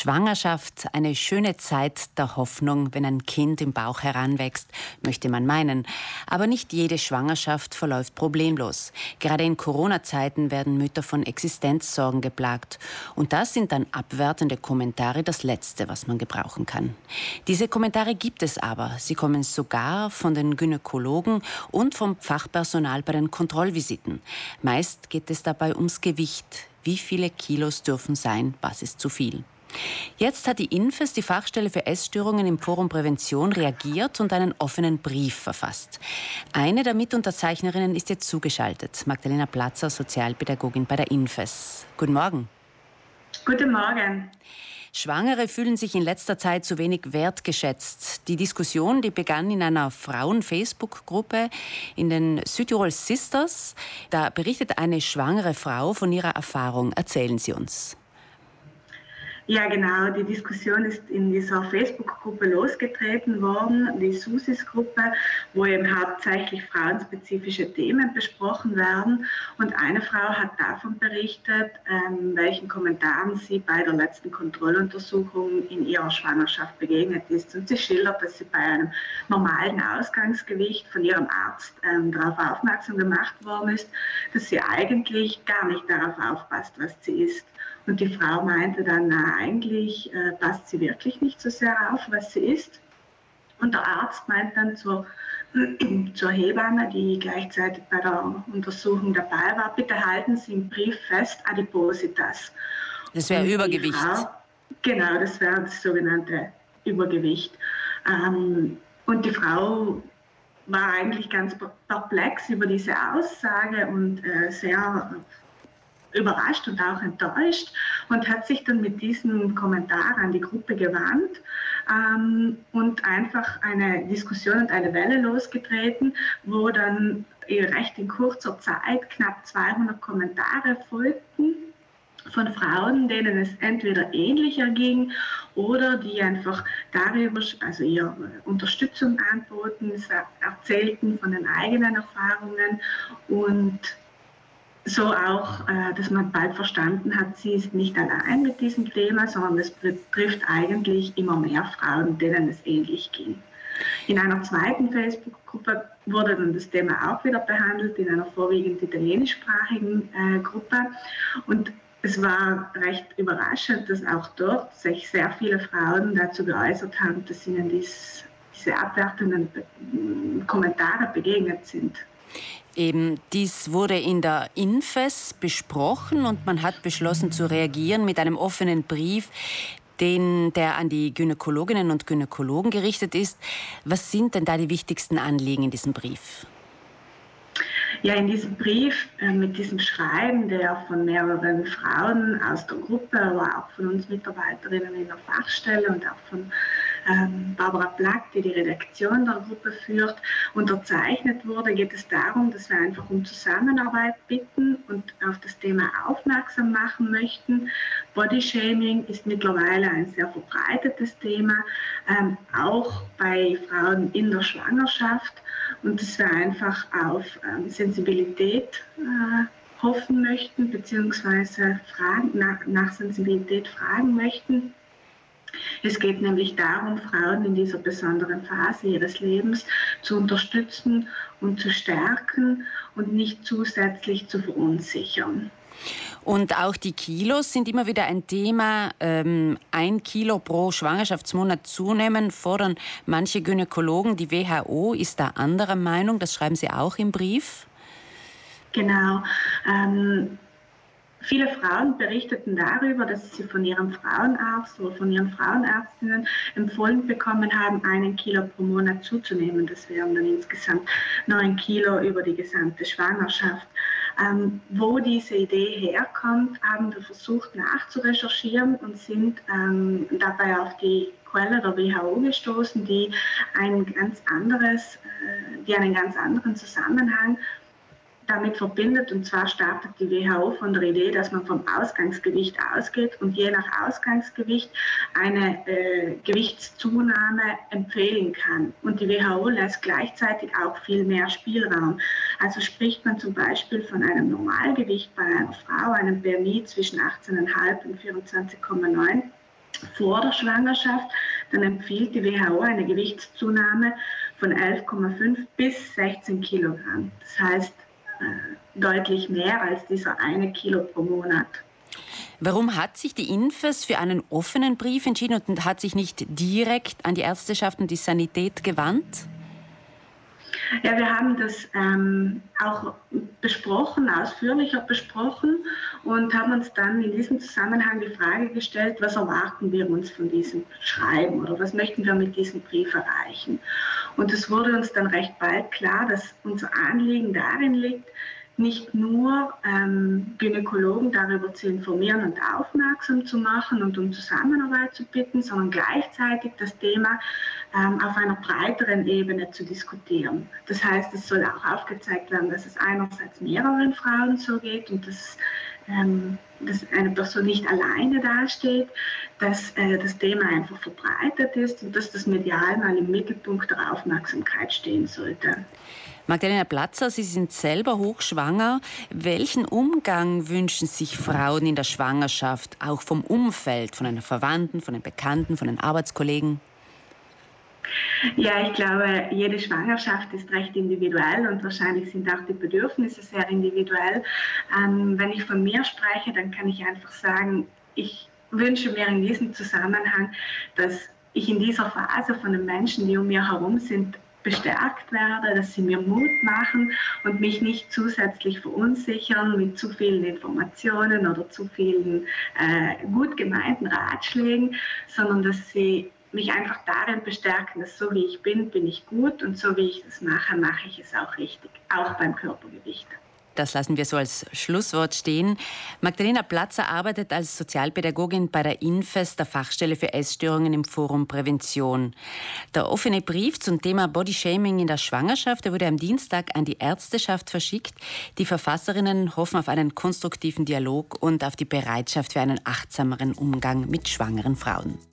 Schwangerschaft eine schöne Zeit der Hoffnung, wenn ein Kind im Bauch heranwächst, möchte man meinen. Aber nicht jede Schwangerschaft verläuft problemlos. Gerade in Corona-Zeiten werden Mütter von Existenzsorgen geplagt. Und das sind dann abwertende Kommentare das Letzte, was man gebrauchen kann. Diese Kommentare gibt es aber. Sie kommen sogar von den Gynäkologen und vom Fachpersonal bei den Kontrollvisiten. Meist geht es dabei ums Gewicht. Wie viele Kilos dürfen sein? Was ist zu viel? Jetzt hat die Infes, die Fachstelle für Essstörungen im Forum Prävention, reagiert und einen offenen Brief verfasst. Eine der Mitunterzeichnerinnen ist jetzt zugeschaltet, Magdalena Platzer, Sozialpädagogin bei der Infes. Guten Morgen. Guten Morgen. Schwangere fühlen sich in letzter Zeit zu wenig wertgeschätzt. Die Diskussion, die begann in einer Frauen-Facebook-Gruppe in den Südtirol Sisters. Da berichtet eine schwangere Frau von ihrer Erfahrung. Erzählen Sie uns. Ja, genau. Die Diskussion ist in dieser Facebook-Gruppe losgetreten worden, die SUSIS-Gruppe, wo eben hauptsächlich frauenspezifische Themen besprochen werden. Und eine Frau hat davon berichtet, ähm, welchen Kommentaren sie bei der letzten Kontrolluntersuchung in ihrer Schwangerschaft begegnet ist. Und sie schildert, dass sie bei einem normalen Ausgangsgewicht von ihrem Arzt ähm, darauf aufmerksam gemacht worden ist, dass sie eigentlich gar nicht darauf aufpasst, was sie isst. Und die Frau meinte dann, na, eigentlich äh, passt sie wirklich nicht so sehr auf, was sie isst. Und der Arzt meint dann zur, zur Hebamme, die gleichzeitig bei der Untersuchung dabei war, bitte halten Sie im Brief fest Adipositas. Das wäre Übergewicht. Frau, genau, das wäre das sogenannte Übergewicht. Ähm, und die Frau war eigentlich ganz perplex über diese Aussage und äh, sehr überrascht und auch enttäuscht und hat sich dann mit diesem Kommentar an die Gruppe gewandt ähm, und einfach eine Diskussion und eine Welle losgetreten, wo dann recht in kurzer Zeit knapp 200 Kommentare folgten von Frauen, denen es entweder ähnlicher ging oder die einfach darüber, also ihr Unterstützung anboten, erzählten von den eigenen Erfahrungen und so auch, äh, dass man bald verstanden hat, sie ist nicht allein mit diesem Thema, sondern es betrifft eigentlich immer mehr Frauen, denen es ähnlich ging. In einer zweiten Facebook-Gruppe wurde dann das Thema auch wieder behandelt, in einer vorwiegend italienischsprachigen äh, Gruppe. Und es war recht überraschend, dass auch dort sich sehr viele Frauen dazu geäußert haben, dass ihnen dies, diese abwertenden Kommentare begegnet sind. Eben, dies wurde in der Infes besprochen und man hat beschlossen zu reagieren mit einem offenen Brief, den, der an die Gynäkologinnen und Gynäkologen gerichtet ist. Was sind denn da die wichtigsten Anliegen in diesem Brief? Ja, in diesem Brief äh, mit diesem Schreiben, der von mehreren Frauen aus der Gruppe, aber auch von uns Mitarbeiterinnen in der Fachstelle und auch von Barbara Plack, die die Redaktion der Gruppe führt, unterzeichnet wurde, geht es darum, dass wir einfach um Zusammenarbeit bitten und auf das Thema aufmerksam machen möchten. Bodyshaming ist mittlerweile ein sehr verbreitetes Thema, ähm, auch bei Frauen in der Schwangerschaft und dass wir einfach auf ähm, Sensibilität äh, hoffen möchten, beziehungsweise fragen, nach, nach Sensibilität fragen möchten. Es geht nämlich darum, Frauen in dieser besonderen Phase ihres Lebens zu unterstützen und zu stärken und nicht zusätzlich zu verunsichern. Und auch die Kilos sind immer wieder ein Thema. Ähm, ein Kilo pro Schwangerschaftsmonat zunehmen fordern manche Gynäkologen. Die WHO ist da anderer Meinung. Das schreiben Sie auch im Brief. Genau. Ähm Viele Frauen berichteten darüber, dass sie von ihrem Frauenarzt oder von ihren Frauenärztinnen empfohlen bekommen haben, einen Kilo pro Monat zuzunehmen. Das wären dann insgesamt neun Kilo über die gesamte Schwangerschaft. Ähm, wo diese Idee herkommt, haben wir versucht nachzurecherchieren und sind ähm, dabei auf die Quelle der WHO gestoßen, die ein ganz anderes, äh, die einen ganz anderen Zusammenhang damit verbindet. Und zwar startet die WHO von der Idee, dass man vom Ausgangsgewicht ausgeht und je nach Ausgangsgewicht eine äh, Gewichtszunahme empfehlen kann. Und die WHO lässt gleichzeitig auch viel mehr Spielraum. Also spricht man zum Beispiel von einem Normalgewicht bei einer Frau, einem BMI zwischen 18,5 und 24,9 vor der Schwangerschaft, dann empfiehlt die WHO eine Gewichtszunahme von 11,5 bis 16 Kilogramm. Das heißt deutlich mehr als dieser eine Kilo pro Monat. Warum hat sich die Infes für einen offenen Brief entschieden und hat sich nicht direkt an die Ärzteschaft und die Sanität gewandt? Ja, wir haben das ähm, auch besprochen, ausführlicher besprochen und haben uns dann in diesem Zusammenhang die Frage gestellt, was erwarten wir uns von diesem Schreiben oder was möchten wir mit diesem Brief erreichen. Und es wurde uns dann recht bald klar, dass unser Anliegen darin liegt, nicht nur ähm, Gynäkologen darüber zu informieren und aufmerksam zu machen und um Zusammenarbeit zu bitten, sondern gleichzeitig das Thema ähm, auf einer breiteren Ebene zu diskutieren. Das heißt, es soll auch aufgezeigt werden, dass es einerseits mehreren Frauen so geht und dass, ähm, dass eine Person nicht alleine dasteht, dass äh, das Thema einfach verbreitet ist und dass das medial mal im Mittelpunkt der Aufmerksamkeit stehen sollte. Magdalena Platzer, Sie sind selber hochschwanger. Welchen Umgang wünschen sich Frauen in der Schwangerschaft, auch vom Umfeld, von einer Verwandten, von den Bekannten, von den Arbeitskollegen? Ja, ich glaube, jede Schwangerschaft ist recht individuell und wahrscheinlich sind auch die Bedürfnisse sehr individuell. Ähm, wenn ich von mir spreche, dann kann ich einfach sagen, ich wünsche mir in diesem Zusammenhang, dass ich in dieser Phase von den Menschen, die um mir herum sind, bestärkt werde, dass sie mir Mut machen und mich nicht zusätzlich verunsichern mit zu vielen Informationen oder zu vielen äh, gut gemeinten Ratschlägen, sondern dass sie mich einfach darin bestärken, dass so wie ich bin, bin ich gut und so wie ich es mache, mache ich es auch richtig, auch beim Körpergewicht. Das lassen wir so als Schlusswort stehen. Magdalena Platzer arbeitet als Sozialpädagogin bei der INFES, der Fachstelle für Essstörungen im Forum Prävention. Der offene Brief zum Thema Bodyshaming in der Schwangerschaft der wurde am Dienstag an die Ärzteschaft verschickt. Die Verfasserinnen hoffen auf einen konstruktiven Dialog und auf die Bereitschaft für einen achtsameren Umgang mit schwangeren Frauen.